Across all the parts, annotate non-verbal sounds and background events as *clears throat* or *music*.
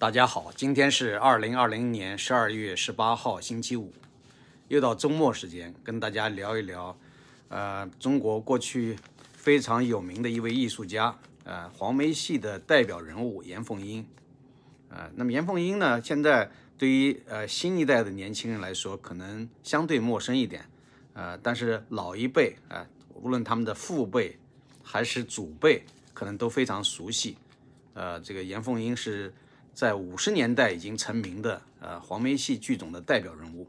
大家好，今天是二零二零年十二月十八号，星期五，又到周末时间，跟大家聊一聊，呃，中国过去非常有名的一位艺术家，呃，黄梅戏的代表人物严凤英，呃，那么严凤英呢，现在对于呃新一代的年轻人来说，可能相对陌生一点，呃，但是老一辈啊、无论他们的父辈还是祖辈，可能都非常熟悉，呃，这个严凤英是。在五十年代已经成名的呃黄梅戏剧种的代表人物。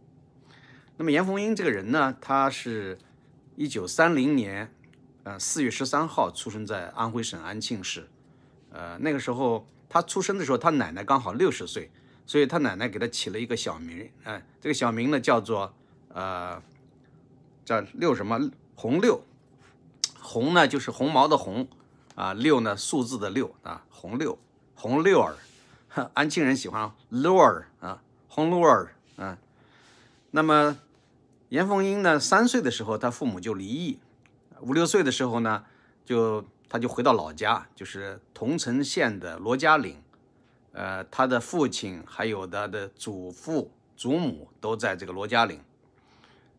那么严凤英这个人呢，他是一九三零年呃四月十三号出生在安徽省安庆市。呃那个时候他出生的时候，他奶奶刚好六十岁，所以他奶奶给他起了一个小名，哎、这个小名呢叫做呃叫六什么红六，红呢就是红毛的红啊，六呢数字的六啊，红六红六儿。*laughs* 安庆人喜欢六儿啊，红六儿啊。那么严凤英呢，三岁的时候，他父母就离异，五六岁的时候呢，就他就回到老家，就是桐城县的罗家岭。呃，他的父亲还有他的祖父、祖母都在这个罗家岭。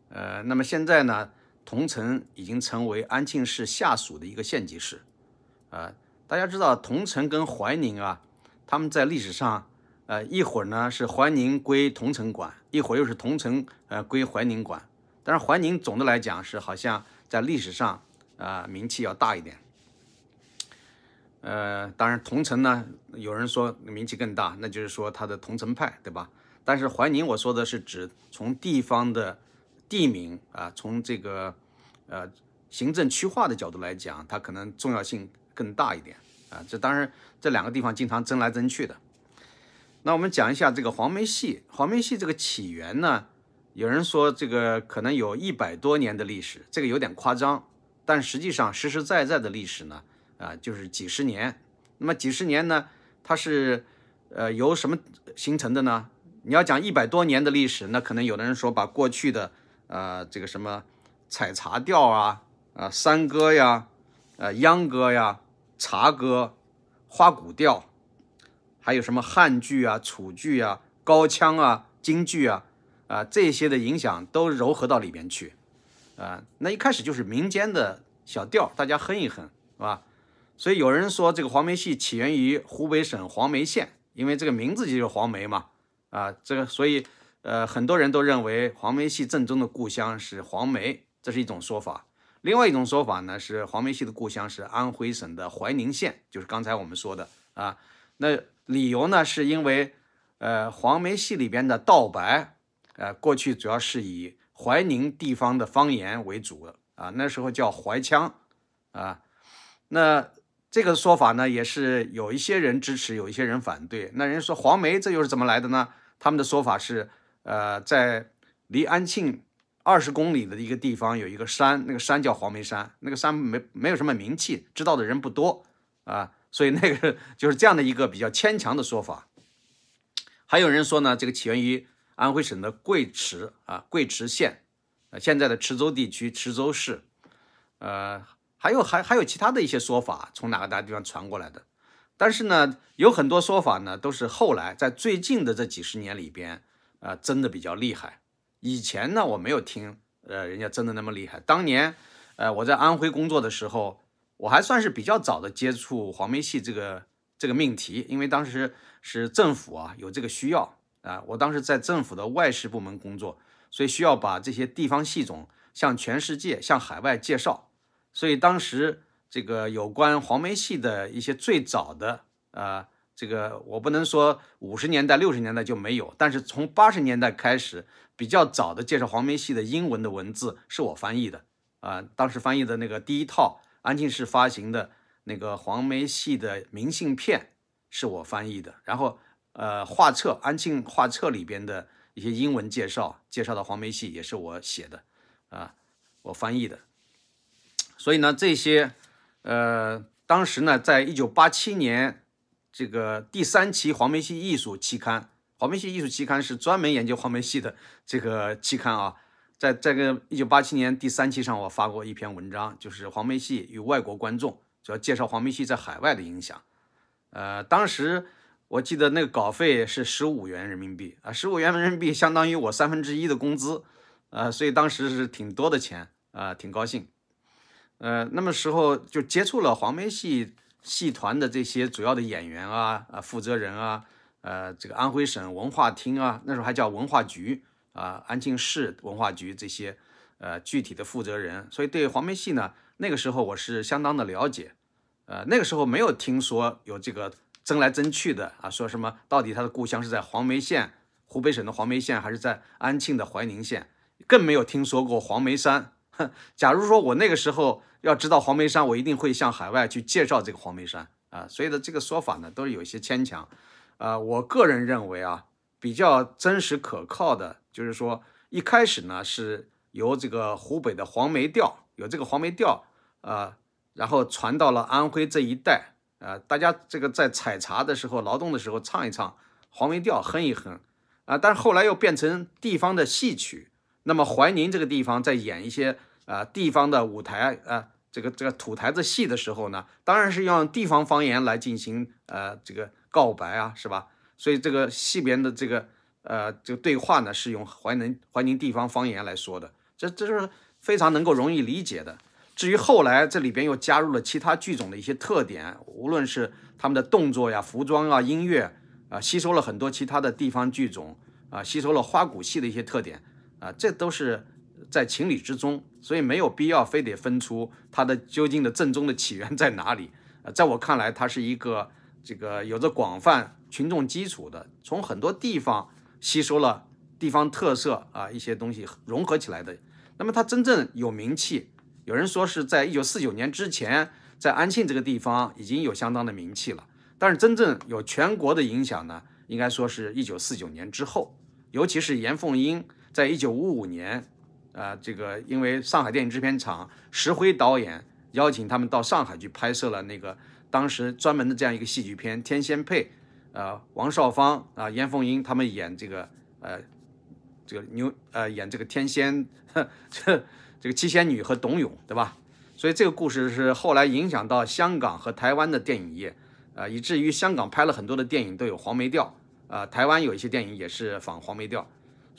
呃，那么现在呢，桐城已经成为安庆市下属的一个县级市。啊，大家知道桐城跟怀宁啊。他们在历史上，呃，一会儿呢是怀宁归桐城管，一会儿又是桐城呃归怀宁管。但是怀宁总的来讲是好像在历史上啊、名气要大一点。呃，当然桐城呢，有人说名气更大，那就是说他的桐城派，对吧？但是怀宁我说的是指从地方的地名啊，从这个呃行政区划的角度来讲，它可能重要性更大一点。啊，这当然，这两个地方经常争来争去的。那我们讲一下这个黄梅戏。黄梅戏这个起源呢，有人说这个可能有一百多年的历史，这个有点夸张。但实际上实实在在的历史呢，啊，就是几十年。那么几十年呢，它是呃由什么形成的呢？你要讲一百多年的历史，那可能有的人说把过去的呃这个什么采茶调啊、啊山歌呀、呃秧歌呀。茶歌、花鼓调，还有什么汉剧啊、楚剧啊、高腔啊、京剧啊，啊这些的影响都糅合到里边去，啊，那一开始就是民间的小调，大家哼一哼，是吧？所以有人说这个黄梅戏起源于湖北省黄梅县，因为这个名字就是黄梅嘛，啊，这个所以呃很多人都认为黄梅戏正宗的故乡是黄梅，这是一种说法。另外一种说法呢，是黄梅戏的故乡是安徽省的怀宁县，就是刚才我们说的啊。那理由呢，是因为呃黄梅戏里边的道白，呃过去主要是以怀宁地方的方言为主啊，那时候叫怀腔啊。那这个说法呢，也是有一些人支持，有一些人反对。那人家说黄梅这又是怎么来的呢？他们的说法是，呃，在离安庆。二十公里的一个地方有一个山，那个山叫黄梅山，那个山没没有什么名气，知道的人不多啊，所以那个 *laughs* 就是这样的一个比较牵强的说法。还有人说呢，这个起源于安徽省的贵池啊，贵池县，呃，现在的池州地区池州市，呃，还有还还有其他的一些说法，从哪个大地方传过来的。但是呢，有很多说法呢，都是后来在最近的这几十年里边，啊，争的比较厉害。以前呢，我没有听，呃，人家真的那么厉害。当年，呃，我在安徽工作的时候，我还算是比较早的接触黄梅戏这个这个命题，因为当时是政府啊有这个需要啊，我当时在政府的外事部门工作，所以需要把这些地方戏种向全世界、向海外介绍。所以当时这个有关黄梅戏的一些最早的，呃，这个我不能说五十年代、六十年代就没有，但是从八十年代开始。比较早的介绍黄梅戏的英文的文字是我翻译的啊，当时翻译的那个第一套安庆市发行的那个黄梅戏的明信片是我翻译的，然后呃画册安庆画册里边的一些英文介绍，介绍的黄梅戏也是我写的啊，我翻译的。所以呢，这些呃当时呢，在一九八七年这个第三期黄梅戏艺术期刊。黄梅戏艺术期刊是专门研究黄梅戏的这个期刊啊，在这个一九八七年第三期上，我发过一篇文章，就是黄梅戏与外国观众，主要介绍黄梅戏在海外的影响。呃，当时我记得那个稿费是十五元人民币啊，十五元人民币相当于我三分之一的工资，呃，所以当时是挺多的钱啊，挺高兴。呃，那么时候就接触了黄梅戏戏团的这些主要的演员啊啊，负责人啊，呃，这个安徽省文化厅啊，那时候还叫文化局啊，安庆市文化局这些呃具体的负责人，所以对黄梅戏呢，那个时候我是相当的了解。呃，那个时候没有听说有这个争来争去的啊，说什么到底他的故乡是在黄梅县，湖北省的黄梅县，还是在安庆的怀宁县，更没有听说过黄梅山。*laughs* 假如说我那个时候要知道黄梅山，我一定会向海外去介绍这个黄梅山啊。所以的这个说法呢，都是有一些牵强。啊，我个人认为啊，比较真实可靠的，就是说一开始呢是由这个湖北的黄梅调，有这个黄梅调啊，然后传到了安徽这一带啊，大家这个在采茶的时候、劳动的时候唱一唱黄梅调，哼一哼啊，但是后来又变成地方的戏曲。那么怀宁这个地方在演一些。啊，地方的舞台啊，这个这个土台子戏的时候呢，当然是用地方方言来进行呃这个告白啊，是吧？所以这个戏边的这个呃这个对话呢，是用怀宁怀宁地方方言来说的，这这是非常能够容易理解的。至于后来这里边又加入了其他剧种的一些特点，无论是他们的动作呀、服装啊、音乐啊，吸收了很多其他的地方剧种啊，吸收了花鼓戏的一些特点啊，这都是。在情理之中，所以没有必要非得分出它的究竟的正宗的起源在哪里。呃，在我看来，它是一个这个有着广泛群众基础的，从很多地方吸收了地方特色啊一些东西融合起来的。那么它真正有名气，有人说是在一九四九年之前，在安庆这个地方已经有相当的名气了。但是真正有全国的影响呢，应该说是一九四九年之后，尤其是严凤英在一九五五年。啊，这个因为上海电影制片厂石辉导演邀请他们到上海去拍摄了那个当时专门的这样一个戏剧片《天仙配》，呃，王少芳啊、严凤英他们演这个呃这个牛呃演这个天仙，这这个七仙女和董永，对吧？所以这个故事是后来影响到香港和台湾的电影业，啊，以至于香港拍了很多的电影都有黄梅调，啊，台湾有一些电影也是仿黄梅调。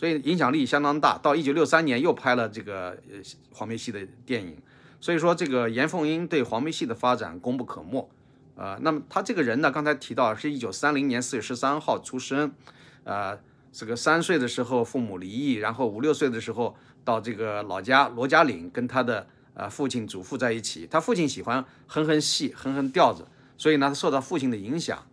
所以影响力相当大。到一九六三年又拍了这个黄梅戏的电影，所以说这个严凤英对黄梅戏的发展功不可没。呃，那么他这个人呢，刚才提到是一九三零年四月十三号出生，呃，这个三岁的时候父母离异，然后五六岁的时候到这个老家罗家岭跟他的呃父亲祖父在一起。他父亲喜欢哼哼戏，哼哼调子，所以呢他受到父亲的影响。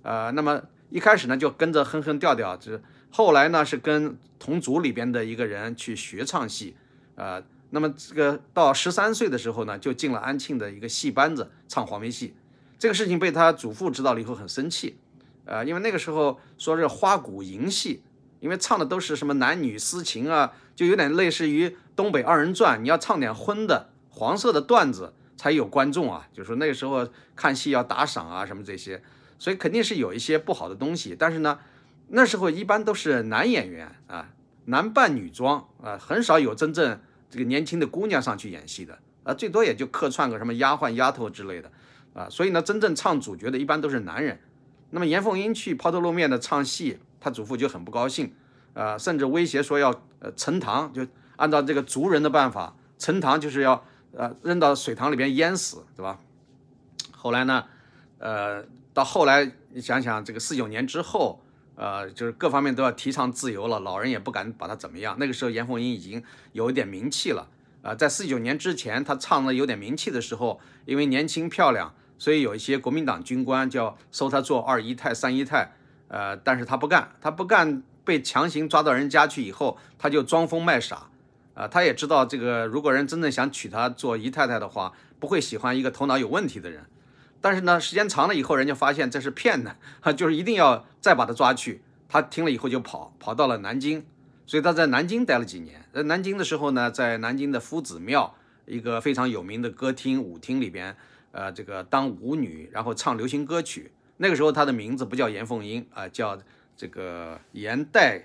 呃，那么一开始呢就跟着哼哼调调，就后来呢是跟同组里边的一个人去学唱戏，呃，那么这个到十三岁的时候呢，就进了安庆的一个戏班子唱黄梅戏。这个事情被他祖父知道了以后很生气，呃，因为那个时候说是花鼓银戏，因为唱的都是什么男女私情啊，就有点类似于东北二人转，你要唱点荤的黄色的段子才有观众啊，就说那个时候看戏要打赏啊什么这些，所以肯定是有一些不好的东西，但是呢。那时候一般都是男演员啊，男扮女装啊，很少有真正这个年轻的姑娘上去演戏的啊，最多也就客串个什么丫鬟、丫头之类的啊。所以呢，真正唱主角的一般都是男人。那么严凤英去抛头露面的唱戏，他祖父就很不高兴啊，甚至威胁说要呃沉塘，就按照这个族人的办法，沉塘就是要呃扔到水塘里边淹死，对吧？后来呢，呃，到后来你想想，这个四九年之后。呃，就是各方面都要提倡自由了，老人也不敢把他怎么样。那个时候，严凤英已经有一点名气了。啊，在四九年之前，他唱的有点名气的时候，因为年轻漂亮，所以有一些国民党军官叫收他做二姨太、三姨太。呃，但是他不干，他不干，被强行抓到人家去以后，他就装疯卖傻。啊，他也知道这个，如果人真正想娶她做姨太太的话，不会喜欢一个头脑有问题的人。但是呢，时间长了以后，人家发现这是骗的，哈，*laughs* 就是一定要再把他抓去。他听了以后就跑，跑到了南京，所以他在南京待了几年。在南京的时候呢，在南京的夫子庙一个非常有名的歌厅舞厅里边，呃，这个当舞女，然后唱流行歌曲。那个时候他的名字不叫严凤英啊，叫这个严黛，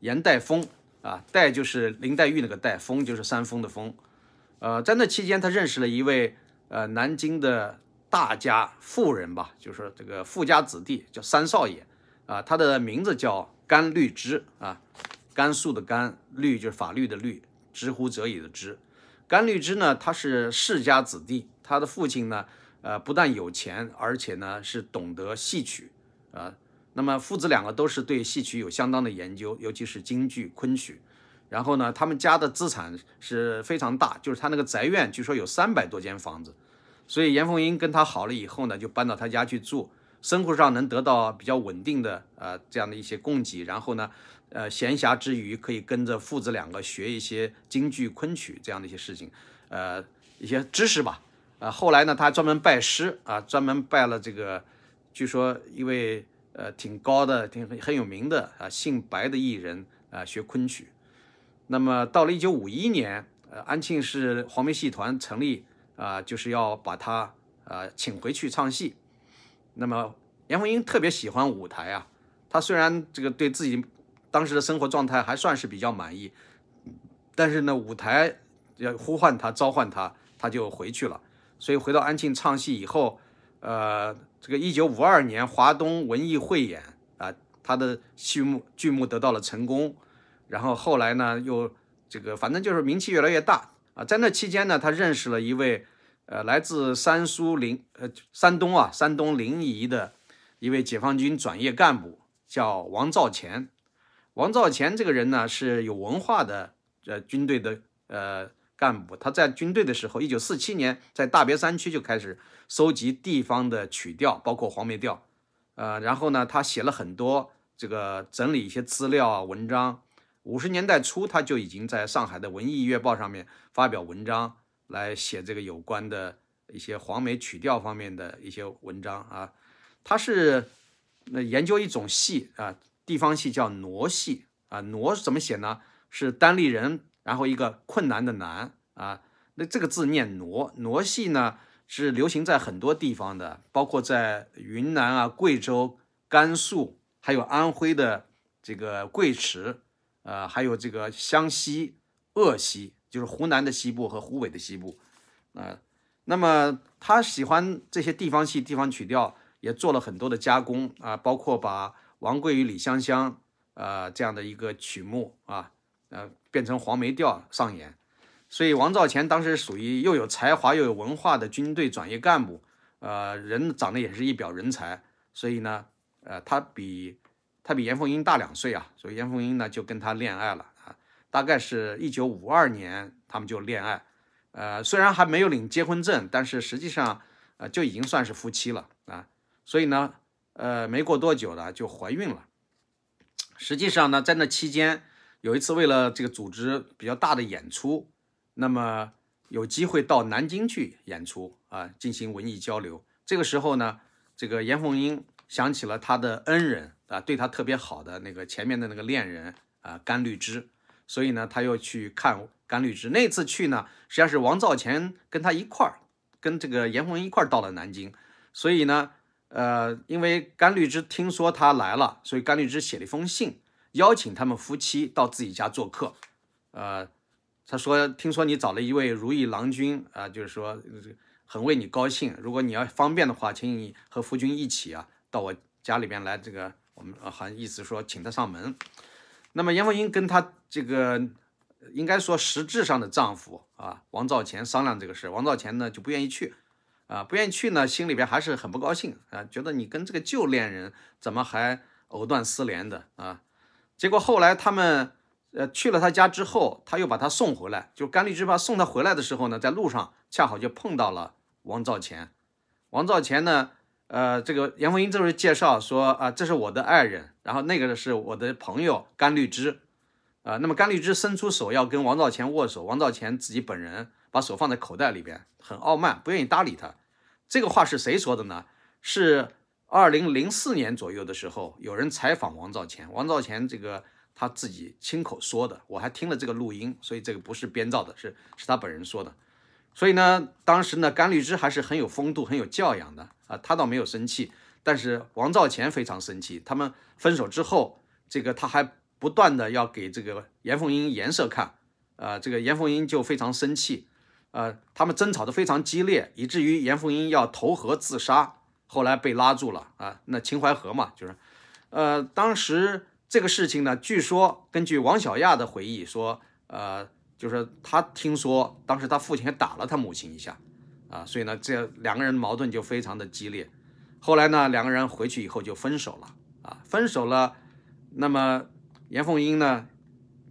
严黛峰啊，黛就是林黛玉那个黛，峰就是山峰的峰。呃，在那期间，他认识了一位呃南京的。大家富人吧，就是这个富家子弟，叫三少爷啊，他的名字叫甘律之啊，甘肃的甘，律就是法律的律，知乎者也的知。甘律之呢，他是世家子弟，他的父亲呢，呃，不但有钱，而且呢是懂得戏曲啊。那么父子两个都是对戏曲有相当的研究，尤其是京剧、昆曲。然后呢，他们家的资产是非常大，就是他那个宅院，据说有三百多间房子。所以严凤英跟他好了以后呢，就搬到他家去住，生活上能得到比较稳定的呃这样的一些供给。然后呢，呃闲暇之余可以跟着父子两个学一些京剧、昆曲这样的一些事情，呃一些知识吧。呃后来呢，他专门拜师啊，专门拜了这个，据说一位呃挺高的、挺很有名的啊姓白的艺人啊学昆曲。那么到了一九五一年，呃安庆市黄梅戏团成立。啊，就是要把他呃请回去唱戏。那么严凤英特别喜欢舞台啊，他虽然这个对自己当时的生活状态还算是比较满意，但是呢，舞台要呼唤他、召唤他，他就回去了。所以回到安庆唱戏以后，呃，这个一九五二年华东文艺汇演啊，他的剧目剧目得到了成功，然后后来呢，又这个反正就是名气越来越大。啊，在那期间呢，他认识了一位，呃，来自山苏临，呃，山东啊，山东临沂的一位解放军转业干部，叫王兆乾。王兆乾这个人呢，是有文化的，呃，军队的呃干部。他在军队的时候，一九四七年在大别山区就开始收集地方的曲调，包括黄梅调，呃，然后呢，他写了很多这个整理一些资料啊文章。五十年代初，他就已经在上海的《文艺月报》上面发表文章，来写这个有关的一些黄梅曲调方面的一些文章啊。他是那研究一种戏啊，地方戏叫傩戏啊。傩怎么写呢？是单立人，然后一个困难的难啊。那这个字念傩。傩戏呢是流行在很多地方的，包括在云南啊、贵州、甘肃，还有安徽的这个贵池。呃，还有这个湘西、鄂西，就是湖南的西部和湖北的西部，呃，那么他喜欢这些地方戏、地方曲调，也做了很多的加工啊，包括把王贵与李香香，呃，这样的一个曲目啊，呃，变成黄梅调上演。所以王兆乾当时属于又有才华又有文化的军队转业干部，呃，人长得也是一表人才，所以呢，呃，他比。他比严凤英大两岁啊，所以严凤英呢就跟他恋爱了啊，大概是一九五二年他们就恋爱，呃，虽然还没有领结婚证，但是实际上呃就已经算是夫妻了啊，所以呢，呃，没过多久呢就怀孕了。实际上呢，在那期间有一次为了这个组织比较大的演出，那么有机会到南京去演出啊，进行文艺交流。这个时候呢，这个严凤英想起了他的恩人。啊，对他特别好的那个前面的那个恋人啊，甘绿枝，所以呢，他又去看甘绿枝。那次去呢，实际上是王兆乾跟他一块儿，跟这个严凤英一块儿到了南京。所以呢，呃，因为甘绿枝听说他来了，所以甘绿枝写了一封信，邀请他们夫妻到自己家做客。呃，他说听说你找了一位如意郎君啊，就是说很为你高兴。如果你要方便的话，请你和夫君一起啊，到我家里边来这个。我们，好像意思说请他上门。那么严凤英跟她这个应该说实质上的丈夫啊，王兆乾商量这个事，王兆乾呢就不愿意去啊，不愿意去呢，心里边还是很不高兴啊，觉得你跟这个旧恋人怎么还藕断丝连的啊？结果后来他们呃去了他家之后，他又把他送回来，就甘丽芝把送他回来的时候呢，在路上恰好就碰到了王兆乾，王兆乾呢。呃，这个严凤英这时候介绍说啊，这是我的爱人，然后那个是我的朋友甘绿枝，啊，那么甘绿枝伸出手要跟王兆乾握手，王兆乾自己本人把手放在口袋里边，很傲慢，不愿意搭理他。这个话是谁说的呢？是二零零四年左右的时候，有人采访王兆乾，王兆乾这个他自己亲口说的，我还听了这个录音，所以这个不是编造的，是是他本人说的。所以呢，当时呢，甘绿枝还是很有风度、很有教养的啊。他倒没有生气，但是王兆乾非常生气。他们分手之后，这个他还不断的要给这个严凤英颜色看，啊，这个严凤英就非常生气。呃，他们争吵得非常激烈，以至于严凤英要投河自杀，后来被拉住了啊。那秦淮河嘛，就是，呃，当时这个事情呢，据说根据王小亚的回忆说，呃，就是他听说当时他父亲还打了他母亲一下，啊，所以呢，这两个人矛盾就非常的激烈。后来呢，两个人回去以后就分手了，啊，分手了，那么严凤英呢，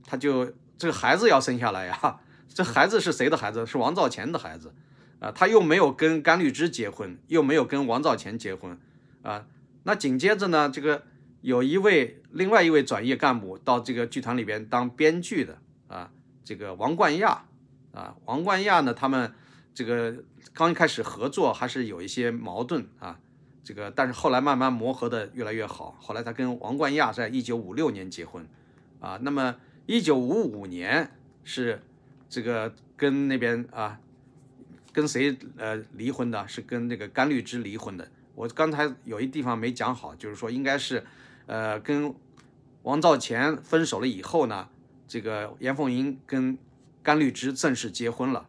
他就这个孩子要生下来呀。这孩子是谁的孩子？是王兆乾的孩子，啊，他又没有跟甘绿枝结婚，又没有跟王兆乾结婚，啊，那紧接着呢，这个有一位另外一位转业干部到这个剧团里边当编剧的，啊，这个王冠亚，啊，王冠亚呢，他们这个刚一开始合作还是有一些矛盾啊，这个但是后来慢慢磨合的越来越好，后来他跟王冠亚在一九五六年结婚，啊，那么一九五五年是。这个跟那边啊，跟谁呃离婚的？是跟那个甘绿枝离婚的。我刚才有一地方没讲好，就是说应该是，呃，跟王兆乾分手了以后呢，这个严凤英跟甘绿枝正式结婚了，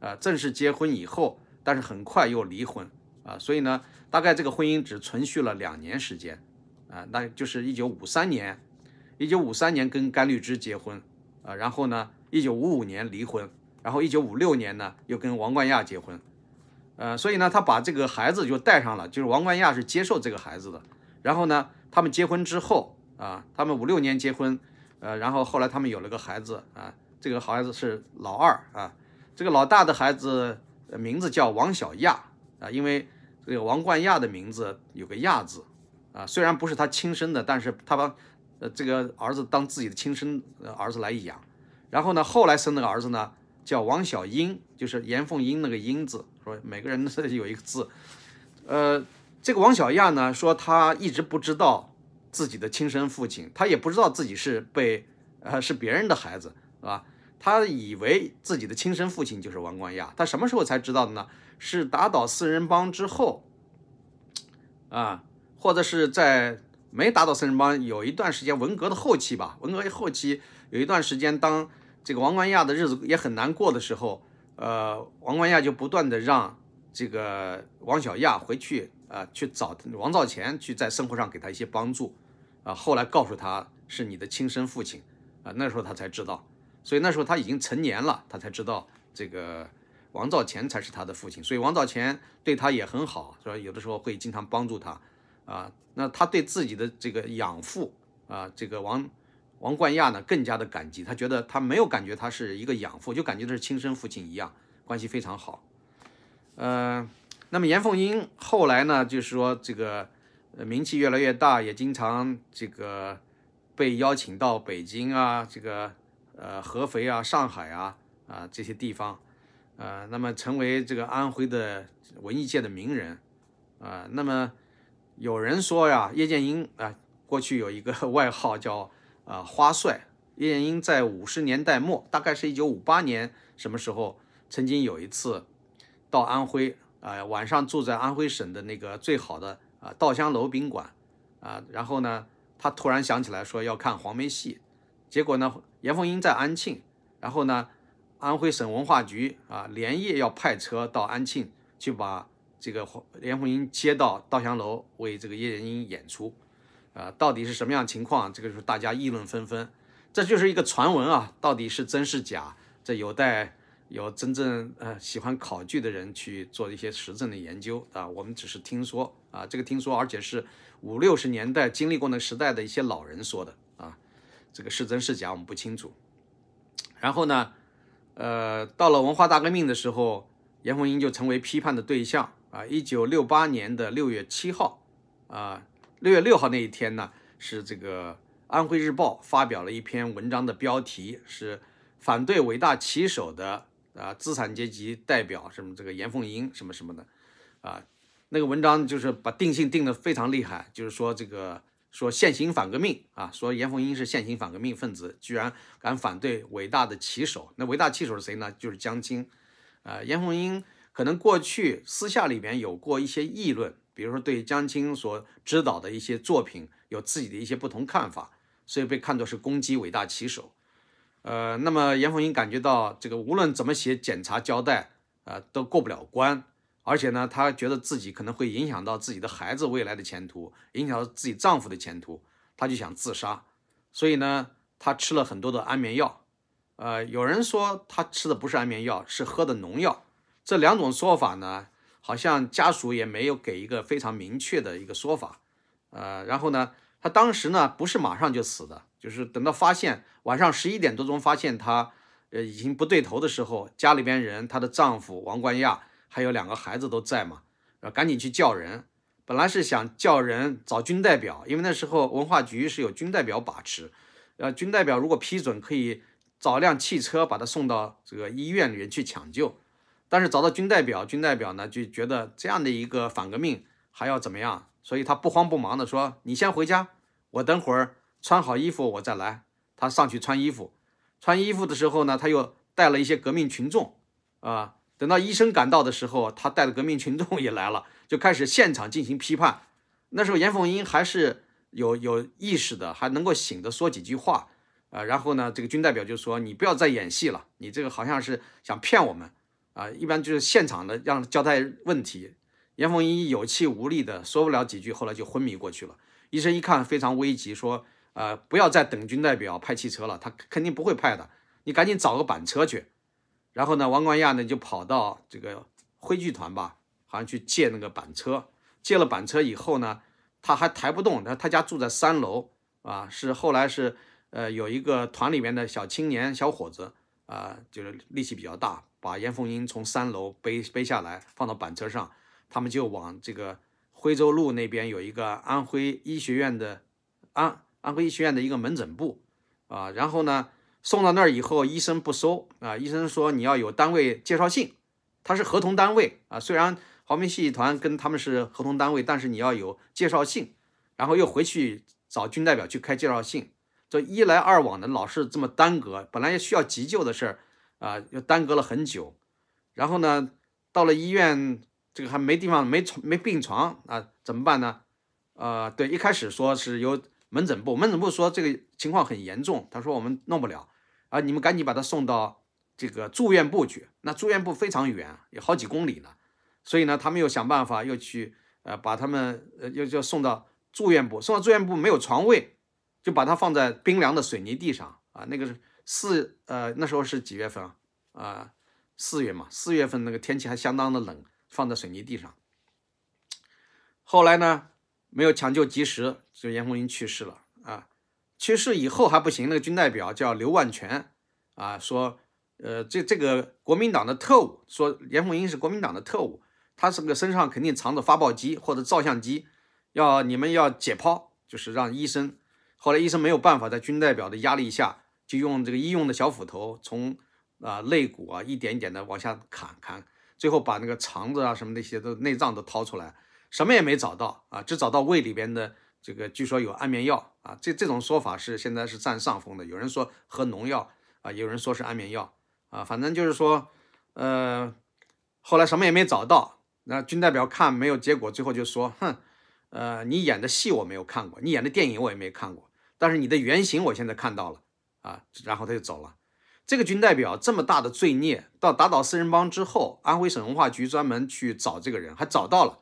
啊，正式结婚以后，但是很快又离婚啊，所以呢，大概这个婚姻只存续了两年时间，啊，那就是一九五三年，一九五三年跟甘绿枝结婚，啊，然后呢。一九五五年离婚，然后一九五六年呢又跟王冠亚结婚，呃，所以呢他把这个孩子就带上了，就是王冠亚是接受这个孩子的。然后呢他们结婚之后啊，他们五六年结婚，呃，然后后来他们有了个孩子啊，这个孩子是老二啊，这个老大的孩子名字叫王小亚啊，因为这个王冠亚的名字有个亚字啊，虽然不是他亲生的，但是他把呃这个儿子当自己的亲生儿子来养。然后呢，后来生那个儿子呢，叫王小英，就是严凤英那个英字，说每个人是 *laughs* 有一个字。呃，这个王小亚呢，说他一直不知道自己的亲生父亲，他也不知道自己是被呃是别人的孩子，是吧？他以为自己的亲生父亲就是王冠亚，他什么时候才知道的呢？是打倒四人帮之后，啊，或者是在没打倒四人帮有一段时间，文革的后期吧，文革后期有一段时间当。这个王冠亚的日子也很难过的时候，呃，王冠亚就不断的让这个王小亚回去啊，去找王兆乾，去在生活上给他一些帮助，啊，后来告诉他是你的亲生父亲，啊，那时候他才知道，所以那时候他已经成年了，他才知道这个王兆乾才是他的父亲，所以王兆乾对他也很好，说？有的时候会经常帮助他，啊，那他对自己的这个养父啊，这个王。王冠亚呢更加的感激，他觉得他没有感觉他是一个养父，就感觉他是亲生父亲一样，关系非常好。呃，那么严凤英后来呢，就是说这个名气越来越大，也经常这个被邀请到北京啊，这个呃合肥啊、上海啊啊这些地方，呃，那么成为这个安徽的文艺界的名人啊。那么有人说呀，叶剑英啊，过去有一个 *laughs* 外号叫。啊，花帅叶剑英在五十年代末，大概是一九五八年什么时候，曾经有一次到安徽啊，晚上住在安徽省的那个最好的啊稻香楼宾馆啊，然后呢，他突然想起来说要看黄梅戏，结果呢，严凤英在安庆，然后呢，安徽省文化局啊连夜要派车到安庆去把这个严凤英接到稻香楼为这个叶剑英演出。啊，到底是什么样情况？这个是大家议论纷纷，这就是一个传闻啊，到底是真是假？这有待有真正呃喜欢考据的人去做一些实证的研究啊。我们只是听说啊，这个听说，而且是五六十年代经历过那时代的一些老人说的啊，这个是真是假我们不清楚。然后呢，呃，到了文化大革命的时候，严凤英就成为批判的对象啊。一九六八年的六月七号啊。六月六号那一天呢，是这个《安徽日报》发表了一篇文章的标题是反对伟大旗手的啊资产阶级代表什么这个严凤英什么什么的啊，那个文章就是把定性定的非常厉害，就是说这个说现行反革命啊，说严凤英是现行反革命分子，居然敢反对伟大的旗手。那伟大旗手是谁呢？就是江青啊。严凤英可能过去私下里边有过一些议论。比如说，对江青所指导的一些作品有自己的一些不同看法，所以被看作是攻击伟大旗手。呃，那么严凤英感觉到这个无论怎么写检查交代，呃，都过不了关，而且呢，她觉得自己可能会影响到自己的孩子未来的前途，影响到自己丈夫的前途，她就想自杀。所以呢，她吃了很多的安眠药。呃，有人说她吃的不是安眠药，是喝的农药。这两种说法呢，好像家属也没有给一个非常明确的一个说法。呃，然后呢，她当时呢不是马上就死的。就是等到发现晚上十一点多钟发现她，呃，已经不对头的时候，家里边人，她的丈夫王冠亚还有两个孩子都在嘛，呃，赶紧去叫人。本来是想叫人找军代表，因为那时候文化局是有军代表把持，呃，军代表如果批准，可以找辆汽车把他送到这个医院里面去抢救。但是找到军代表，军代表呢就觉得这样的一个反革命还要怎么样，所以他不慌不忙的说：“你先回家，我等会儿。”穿好衣服我再来，他上去穿衣服，穿衣服的时候呢，他又带了一些革命群众，啊，等到医生赶到的时候，他带的革命群众也来了，就开始现场进行批判。那时候严凤英还是有有意识的，还能够醒的说几句话，啊，然后呢，这个军代表就说：“你不要再演戏了，你这个好像是想骗我们，啊，一般就是现场的让交代问题。”严凤英有气无力的说不了几句，后来就昏迷过去了。医生一看非常危急，说。呃，不要再等军代表派汽车了，他肯定不会派的。你赶紧找个板车去。然后呢，王冠亚呢就跑到这个徽剧团吧，好像去借那个板车。借了板车以后呢，他还抬不动。他他家住在三楼啊，是后来是呃有一个团里面的小青年小伙子啊，就是力气比较大，把严凤英从三楼背背下来，放到板车上，他们就往这个徽州路那边有一个安徽医学院的安。安徽医学院的一个门诊部，啊，然后呢，送到那儿以后，医生不收啊，医生说你要有单位介绍信，他是合同单位啊，虽然华明戏剧团跟他们是合同单位，但是你要有介绍信，然后又回去找军代表去开介绍信，这一来二往的，老是这么耽搁，本来也需要急救的事儿啊，又耽搁了很久，然后呢，到了医院，这个还没地方没床没病床啊，怎么办呢？呃，对，一开始说是由门诊部，门诊部说这个情况很严重，他说我们弄不了，啊，你们赶紧把他送到这个住院部去。那住院部非常远，有好几公里呢，所以呢，他们又想办法又去，呃，把他们呃又就送到住院部，送到住院部没有床位，就把他放在冰凉的水泥地上啊。那个是四呃那时候是几月份啊？啊，四月嘛，四月份那个天气还相当的冷，放在水泥地上。后来呢？没有抢救及时，就严凤英去世了啊！去世以后还不行，那个军代表叫刘万全啊，说，呃，这这个国民党的特务，说严凤英是国民党的特务，他这个身上肯定藏着发报机或者照相机，要你们要解剖，就是让医生。后来医生没有办法，在军代表的压力下，就用这个医用的小斧头从啊肋骨啊一点一点的往下砍砍，最后把那个肠子啊什么那些都内脏都掏出来。什么也没找到啊，只找到胃里边的这个，据说有安眠药啊。这这种说法是现在是占上风的。有人说喝农药啊，有人说是安眠药啊，反正就是说，呃，后来什么也没找到。那军代表看没有结果，最后就说，哼，呃，你演的戏我没有看过，你演的电影我也没看过，但是你的原型我现在看到了啊。然后他就走了。这个军代表这么大的罪孽，到打倒四人帮之后，安徽省文化局专门去找这个人，还找到了。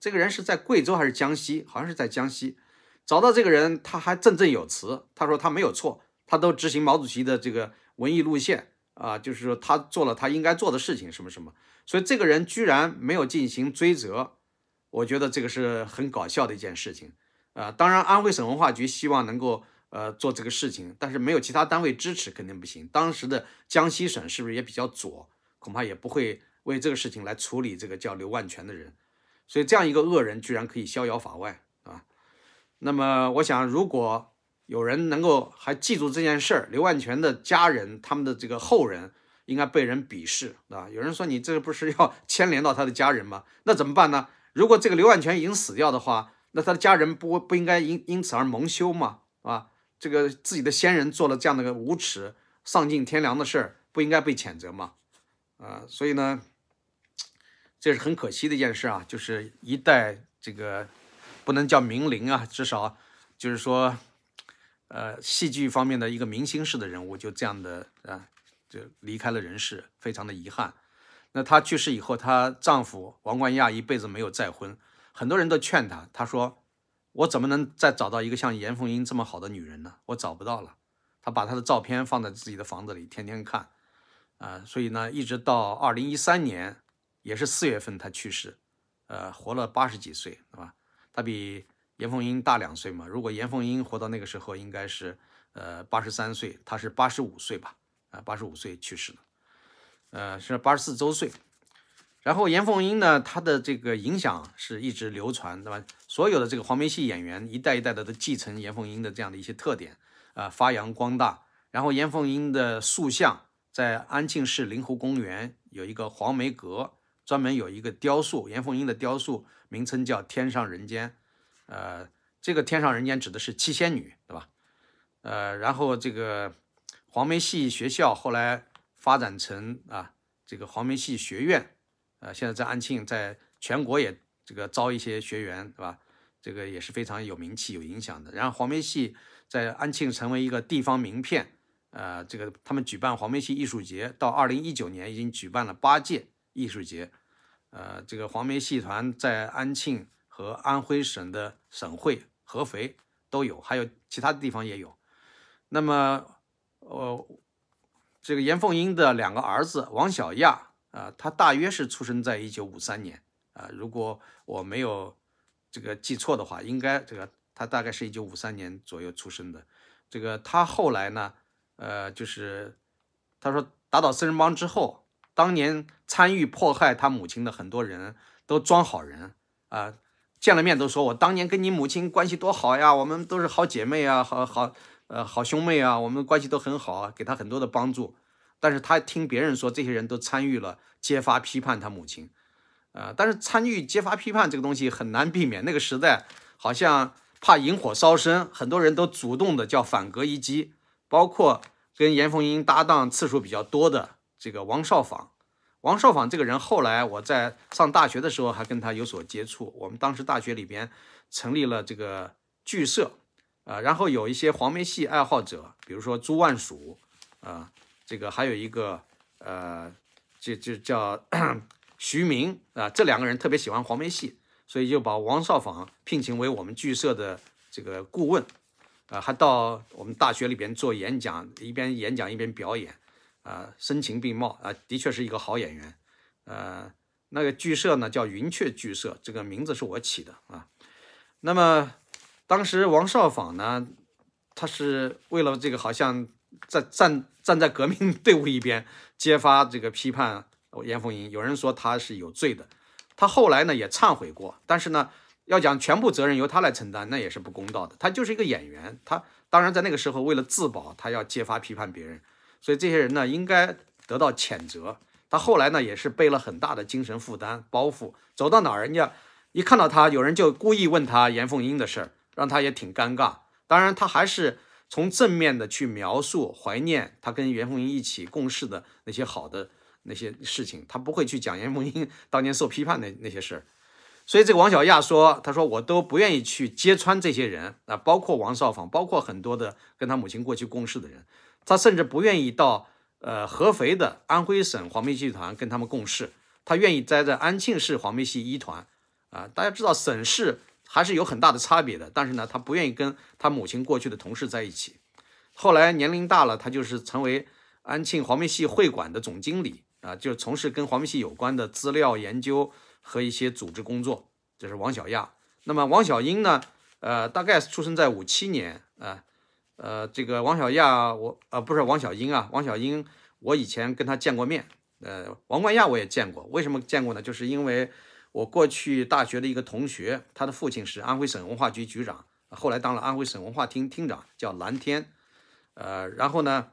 这个人是在贵州还是江西？好像是在江西。找到这个人，他还振振有词。他说他没有错，他都执行毛主席的这个文艺路线啊，就是说他做了他应该做的事情，什么什么。所以这个人居然没有进行追责，我觉得这个是很搞笑的一件事情啊。当然，安徽省文化局希望能够呃做这个事情，但是没有其他单位支持肯定不行。当时的江西省是不是也比较左？恐怕也不会为这个事情来处理这个叫刘万全的人。所以这样一个恶人居然可以逍遥法外啊！那么我想，如果有人能够还记住这件事儿，刘万全的家人、他们的这个后人应该被人鄙视啊！有人说你这不是要 *laughs* 牵连到他的家人吗？那怎么办呢？如果这个刘万全已经死掉的话，那他的家人不不应该因因此而蒙羞吗？啊，这个自己的先人做了这样的个无耻、丧尽天良的事儿，不应该被谴责吗？啊，所以呢？这是很可惜的一件事啊，就是一代这个不能叫名伶啊，至少就是说，呃戏剧方面的一个明星式的人物，就这样的啊就离开了人世，非常的遗憾。那她去世以后，她丈夫王冠亚一辈子没有再婚，很多人都劝她，她说：“我怎么能再找到一个像严凤英这么好的女人呢？我找不到了。”她把她的照片放在自己的房子里，天天看。啊，所以呢，一直到二零一三年，也是四月份，他去世，呃，活了八十几岁，是吧？他比严凤英大两岁嘛。如果严凤英活到那个时候，应该是呃八十三岁，他是八十五岁吧？啊，八十五岁去世的，呃，是八十四周岁。然后严凤英呢，她的这个影响是一直流传，对吧？所有的这个黄梅戏演员一代一代的都继承严凤英的这样的一些特点，啊，发扬光大。然后严凤英的塑像。在安庆市灵湖公园有一个黄梅阁，专门有一个雕塑，严凤英的雕塑，名称叫《天上人间》。呃，这个天上人间指的是七仙女，对吧？呃，然后这个黄梅戏学校后来发展成啊，这个黄梅戏学院，呃，现在在安庆，在全国也这个招一些学员，对吧？这个也是非常有名气、有影响的。然后黄梅戏在安庆成为一个地方名片。呃，这个他们举办黄梅戏艺术节，到二零一九年已经举办了八届艺术节。呃，这个黄梅戏团在安庆和安徽省的省会合肥都有，还有其他地方也有。那么，呃，这个严凤英的两个儿子王小亚啊，他大约是出生在一九五三年啊，如果我没有这个记错的话，应该这个他大概是一九五三年左右出生的。这个他后来呢？呃，就是他说打倒四人帮之后，当年参与迫害他母亲的很多人都装好人啊，见了面都说我当年跟你母亲关系多好呀，我们都是好姐妹啊，好好呃好兄妹啊，我们关系都很好啊，给他很多的帮助。但是他听别人说，这些人都参与了揭发批判他母亲，呃，但是参与揭发批判这个东西很难避免，那个时代好像怕引火烧身，很多人都主动的叫反戈一击。包括跟严凤英搭档次数比较多的这个王少舫，王少舫这个人后来我在上大学的时候还跟他有所接触。我们当时大学里边成立了这个剧社，啊，然后有一些黄梅戏爱好者，比如说朱万曙，啊，这个还有一个呃，就就叫 *clears throat* 徐明啊，这两个人特别喜欢黄梅戏，所以就把王少舫聘请为我们剧社的这个顾问。啊，还到我们大学里边做演讲，一边演讲一边表演，啊，声情并茂啊，的确是一个好演员。呃，那个剧社呢叫云雀剧社，这个名字是我起的啊。那么当时王少舫呢，他是为了这个好像在站站在革命 *laughs* 队伍一边，揭发这个批判严凤英，有人说他是有罪的，他后来呢也忏悔过，但是呢。要讲全部责任由他来承担，那也是不公道的。他就是一个演员，他当然在那个时候为了自保，他要揭发批判别人，所以这些人呢应该得到谴责。他后来呢也是背了很大的精神负担包袱，走到哪儿人家一看到他，有人就故意问他严凤英的事儿，让他也挺尴尬。当然他还是从正面的去描述怀念他跟严凤英一起共事的那些好的那些事情，他不会去讲严凤英 *laughs* 当年受批判的那些事儿。所以这个王小亚说：“他说我都不愿意去揭穿这些人啊，包括王少舫，包括很多的跟他母亲过去共事的人，他甚至不愿意到呃合肥的安徽省黄梅戏团跟他们共事，他愿意待在安庆市黄梅戏一团啊。大家知道省市还是有很大的差别的，但是呢，他不愿意跟他母亲过去的同事在一起。后来年龄大了，他就是成为安庆黄梅戏会馆的总经理啊，就从事跟黄梅戏有关的资料研究。”和一些组织工作，这是王小亚。那么王小英呢？呃，大概出生在五七年啊。呃这个王小亚，我呃不是王小英啊，王小英，我以前跟他见过面。呃，王冠亚我也见过，为什么见过呢？就是因为我过去大学的一个同学，他的父亲是安徽省文化局局长，后来当了安徽省文化厅厅长，叫蓝天。呃，然后呢，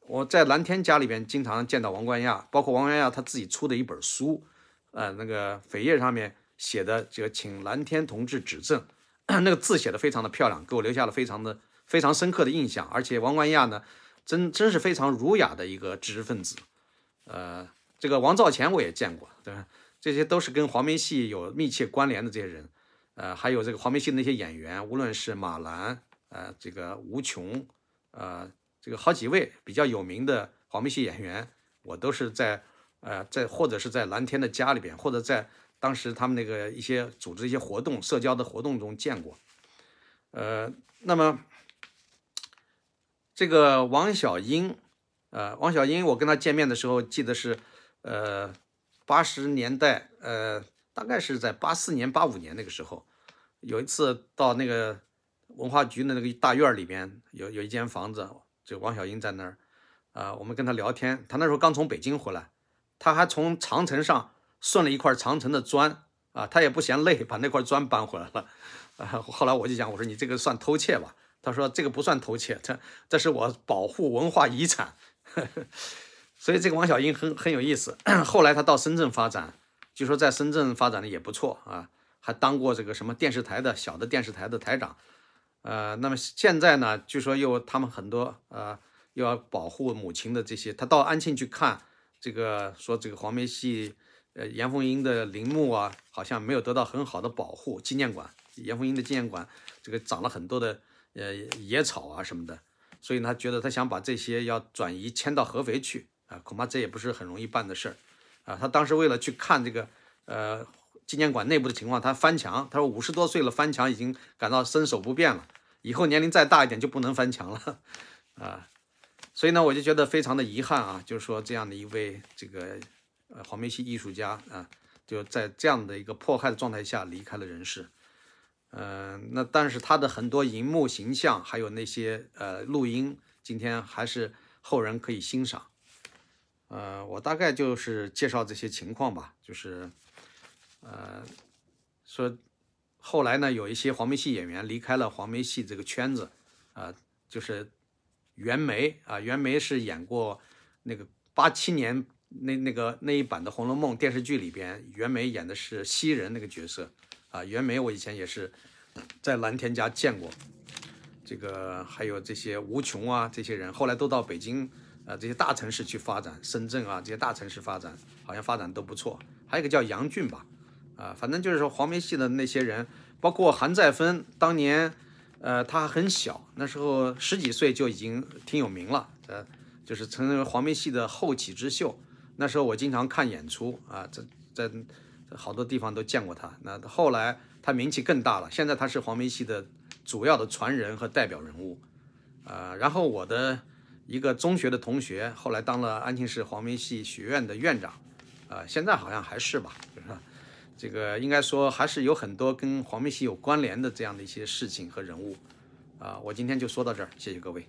我在蓝天家里边经常见到王冠亚，包括王冠亚他自己出的一本书。呃，那个扉页上面写的这个，请蓝天同志指正，*coughs* 那个字写的非常的漂亮，给我留下了非常的非常深刻的印象。而且王冠亚呢，真真是非常儒雅的一个知识分子。呃，这个王兆乾我也见过，对吧？这些都是跟黄梅戏有密切关联的这些人。呃，还有这个黄梅戏那些演员，无论是马兰呃，这个吴琼，呃，这个好几位比较有名的黄梅戏演员，我都是在呃在或者是在蓝天的家里边，或者在当时他们那个一些组织一些活动、社交的活动中见过。呃，那么这个王小英，呃，王小英，我跟他见面的时候，记得是呃八十年代，呃，大概是在八四年、八五年那个时候，有一次到那个。文化局的那个大院里边有有一间房子，就王小英在那儿，啊，我们跟他聊天，他那时候刚从北京回来，他还从长城上顺了一块长城的砖，啊，他也不嫌累，把那块砖搬回来了，啊，*laughs* 后来我就讲，我说你这个算偷窃吧？他说这个不算偷窃，这这是我保护文化遗产，*laughs* 所以这个王小英很很有意思。后来他到深圳发展，据说在深圳发展的也不错啊，还当过这个什么电视台的小的电视台的台长。呃，那么现在呢，据说又他们很多呃，又要保护母亲的这些，他到安庆去看这个，说这个黄梅戏，呃，严凤英的陵墓啊，好像没有得到很好的保护，纪念馆，严凤英的纪念馆，这个长了很多的呃野草啊什么的，所以他觉得他想把这些要转移迁到合肥去啊，恐怕这也不是很容易办的事儿啊。他当时为了去看这个呃。纪念馆内部的情况，他翻墙，他说五十多岁了，翻墙已经感到身手不便了，以后年龄再大一点就不能翻墙了，啊，所以呢，我就觉得非常的遗憾啊，就是说这样的一位这个呃黄梅戏艺术家啊，就在这样的一个迫害的状态下离开了人世，嗯，那但是他的很多荧幕形象还有那些呃录音，今天还是后人可以欣赏，呃，我大概就是介绍这些情况吧，就是。呃，说后来呢，有一些黄梅戏演员离开了黄梅戏这个圈子，啊，就是袁枚啊，袁枚是演过那个八七年那那个那一版的《红楼梦》电视剧里边，袁枚演的是袭人那个角色，啊，袁枚我以前也是在蓝田家见过，这个还有这些吴琼啊，这些人后来都到北京啊这些大城市去发展，深圳啊这些大城市发展，好像发展都不错，还有一个叫杨俊吧。啊，反正就是说黄梅戏的那些人，包括韩再芬，当年，呃，他还很小，那时候十几岁就已经挺有名了，呃，就是成为黄梅戏的后起之秀。那时候我经常看演出啊，在在好多地方都见过他。那后来他名气更大了，现在他是黄梅戏的主要的传人和代表人物。啊，然后我的一个中学的同学，后来当了安庆市黄梅戏学院的院长，啊，现在好像还是吧，就是。这个应该说还是有很多跟黄梅戏有关联的这样的一些事情和人物，啊，我今天就说到这儿，谢谢各位。